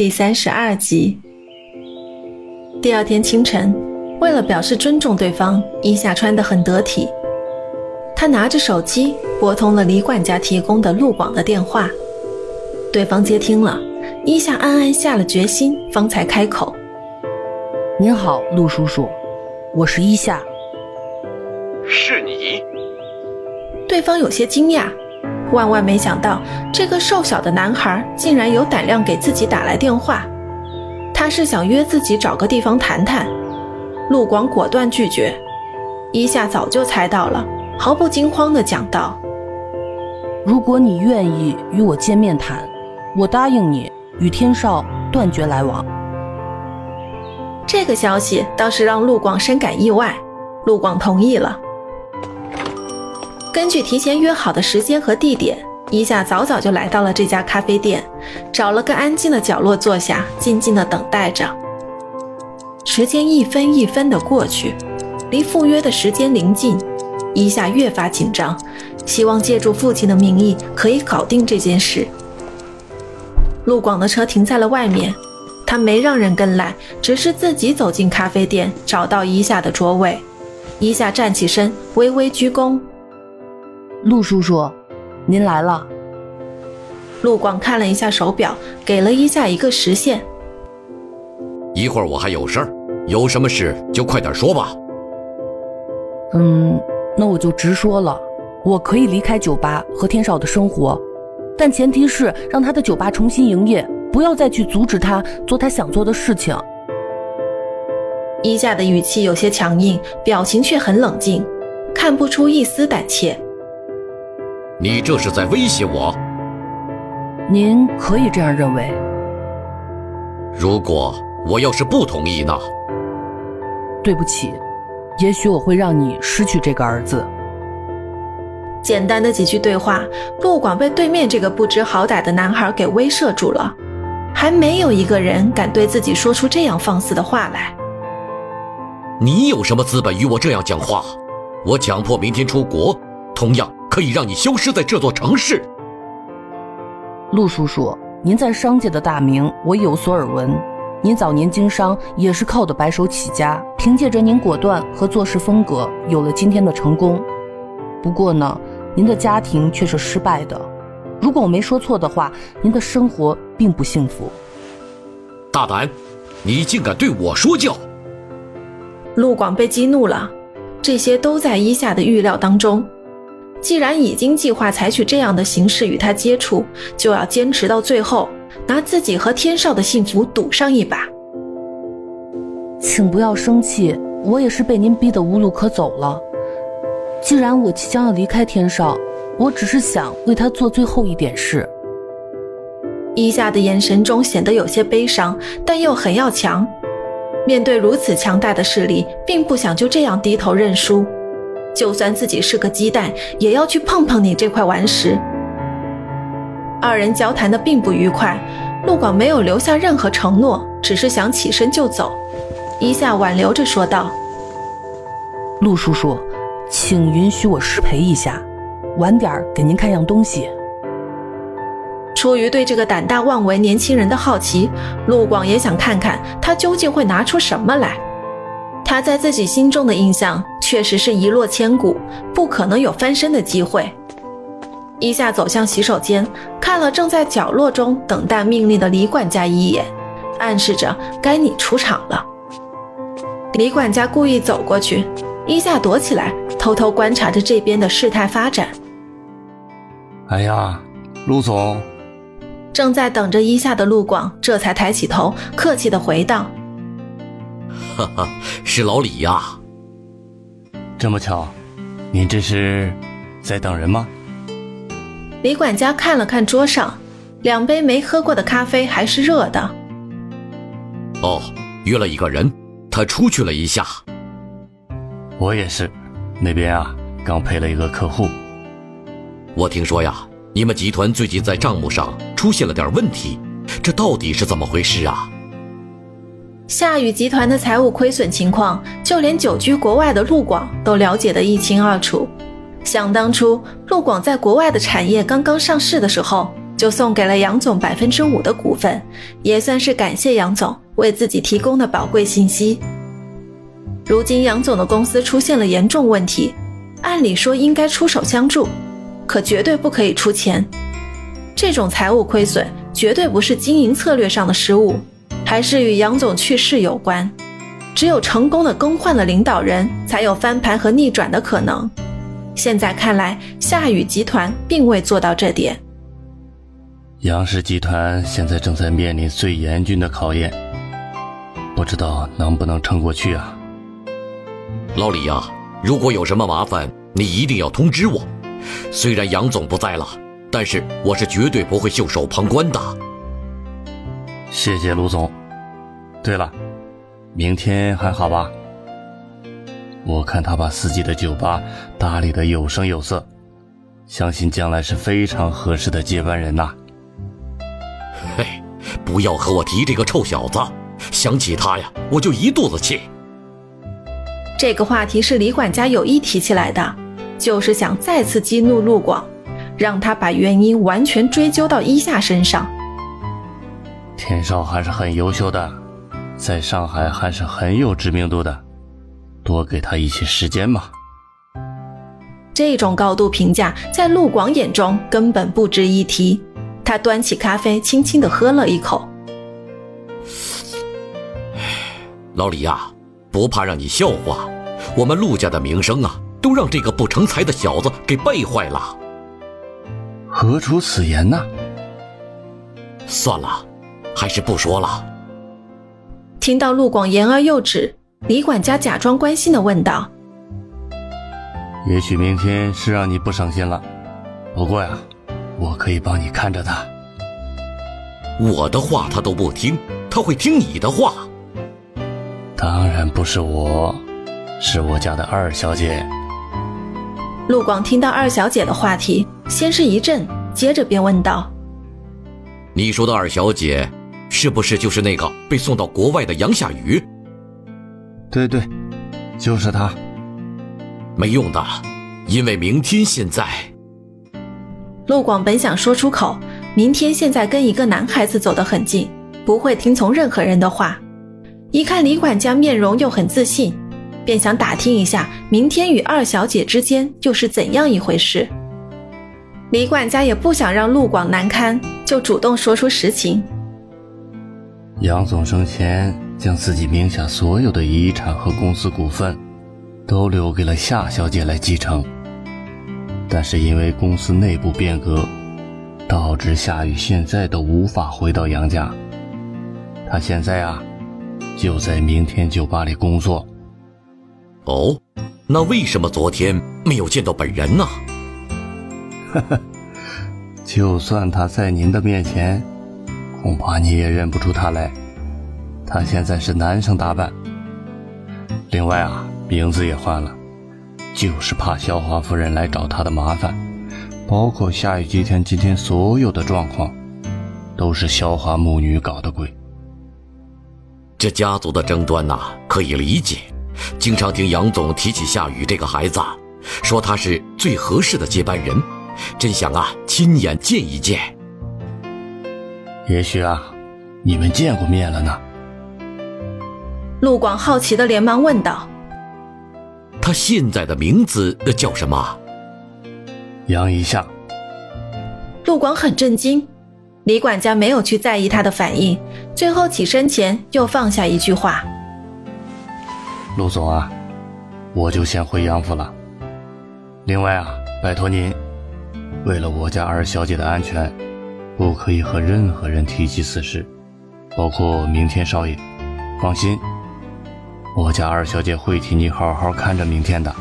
第三十二集。第二天清晨，为了表示尊重对方，伊夏穿得很得体。他拿着手机拨通了李管家提供的陆广的电话，对方接听了，伊夏暗暗下了决心，方才开口：“您好，陆叔叔，我是伊夏。”是你？对方有些惊讶。万万没想到，这个瘦小的男孩竟然有胆量给自己打来电话。他是想约自己找个地方谈谈。陆广果断拒绝。伊夏早就猜到了，毫不惊慌地讲道：“如果你愿意与我见面谈，我答应你与天少断绝来往。”这个消息倒是让陆广深感意外。陆广同意了。根据提前约好的时间和地点，伊夏早早就来到了这家咖啡店，找了个安静的角落坐下，静静的等待着。时间一分一分的过去，离赴约的时间临近，伊夏越发紧张，希望借助父亲的名义可以搞定这件事。陆广的车停在了外面，他没让人跟来，只是自己走进咖啡店，找到伊夏的桌位。伊夏站起身，微微鞠躬。陆叔叔，您来了。陆广看了一下手表，给了一下一个时限。一会儿我还有事儿，有什么事就快点说吧。嗯，那我就直说了，我可以离开酒吧和天少的生活，但前提是让他的酒吧重新营业，不要再去阻止他做他想做的事情。伊夏的语气有些强硬，表情却很冷静，看不出一丝胆怯。你这是在威胁我？您可以这样认为。如果我要是不同意呢？对不起，也许我会让你失去这个儿子。简单的几句对话，陆广被对面这个不知好歹的男孩给威慑住了，还没有一个人敢对自己说出这样放肆的话来。你有什么资本与我这样讲话？我强迫明天出国，同样。可以让你消失在这座城市，陆叔叔，您在商界的大名我有所耳闻。您早年经商也是靠的白手起家，凭借着您果断和做事风格，有了今天的成功。不过呢，您的家庭却是失败的。如果我没说错的话，您的生活并不幸福。大胆，你竟敢对我说教！陆广被激怒了，这些都在伊夏的预料当中。既然已经计划采取这样的形式与他接触，就要坚持到最后，拿自己和天少的幸福赌上一把。请不要生气，我也是被您逼得无路可走了。既然我即将要离开天少，我只是想为他做最后一点事。伊夏的眼神中显得有些悲伤，但又很要强。面对如此强大的势力，并不想就这样低头认输。就算自己是个鸡蛋，也要去碰碰你这块顽石。二人交谈的并不愉快，陆广没有留下任何承诺，只是想起身就走。一夏挽留着说道：“陆叔叔，请允许我失陪一下，晚点给您看样东西。”出于对这个胆大妄为年轻人的好奇，陆广也想看看他究竟会拿出什么来。他在自己心中的印象。确实是一落千古，不可能有翻身的机会。一下走向洗手间，看了正在角落中等待命令的李管家一眼，暗示着该你出场了。李管家故意走过去，一下躲起来，偷偷观察着这边的事态发展。哎呀，陆总！正在等着一下的陆广这才抬起头，客气的回道：“哈哈，是老李呀。”这么巧，您这是在等人吗？李管家看了看桌上，两杯没喝过的咖啡还是热的。哦，约了一个人，他出去了一下。我也是，那边啊刚陪了一个客户。我听说呀，你们集团最近在账目上出现了点问题，这到底是怎么回事啊？夏雨集团的财务亏损情况，就连久居国外的陆广都了解得一清二楚。想当初，陆广在国外的产业刚刚上市的时候，就送给了杨总百分之五的股份，也算是感谢杨总为自己提供的宝贵信息。如今杨总的公司出现了严重问题，按理说应该出手相助，可绝对不可以出钱。这种财务亏损绝对不是经营策略上的失误，还是与杨总去世有关。只有成功的更换了领导人，才有翻盘和逆转的可能。现在看来，夏雨集团并未做到这点。杨氏集团现在正在面临最严峻的考验，不知道能不能撑过去啊？老李呀，如果有什么麻烦，你一定要通知我。虽然杨总不在了，但是我是绝对不会袖手旁观的。谢谢卢总。对了。明天还好吧？我看他把自己的酒吧打理的有声有色，相信将来是非常合适的接班人呐。嘿，不要和我提这个臭小子，想起他呀，我就一肚子气。这个话题是李管家有意提起来的，就是想再次激怒陆广，让他把原因完全追究到伊夏身上。天少还是很优秀的。在上海还是很有知名度的，多给他一些时间嘛。这种高度评价在陆广眼中根本不值一提。他端起咖啡，轻轻的喝了一口。老李呀，不怕让你笑话，我们陆家的名声啊，都让这个不成才的小子给败坏了。何出此言呢？算了，还是不说了。听到陆广言而又止，李管家假装关心的问道：“也许明天是让你不省心了，不过呀，我可以帮你看着他。我的话他都不听，他会听你的话？当然不是我，是我家的二小姐。”陆广听到二小姐的话题，先是一震，接着便问道：“你说的二小姐？”是不是就是那个被送到国外的杨夏雨？对对，就是他。没用的，因为明天现在。陆广本想说出口，明天现在跟一个男孩子走得很近，不会听从任何人的话。一看李管家面容又很自信，便想打听一下明天与二小姐之间又是怎样一回事。李管家也不想让陆广难堪，就主动说出实情。杨总生前将自己名下所有的遗产和公司股份，都留给了夏小姐来继承。但是因为公司内部变革，导致夏雨现在都无法回到杨家。他现在啊，就在明天酒吧里工作。哦，那为什么昨天没有见到本人呢？哈哈，就算他在您的面前。恐怕你也认不出他来，他现在是男生打扮。另外啊，名字也换了，就是怕肖华夫人来找他的麻烦。包括夏雨集团今天所有的状况，都是肖华母女搞的鬼。这家族的争端呐，可以理解。经常听杨总提起夏雨这个孩子，说他是最合适的接班人，真想啊，亲眼见一见。也许啊，你们见过面了呢。陆广好奇的连忙问道：“他现在的名字叫什么？”杨一下。陆广很震惊，李管家没有去在意他的反应，最后起身前又放下一句话：“陆总啊，我就先回杨府了。另外啊，拜托您，为了我家二小姐的安全。”不可以和任何人提及此事，包括明天少爷。放心，我家二小姐会替你好好看着明天的。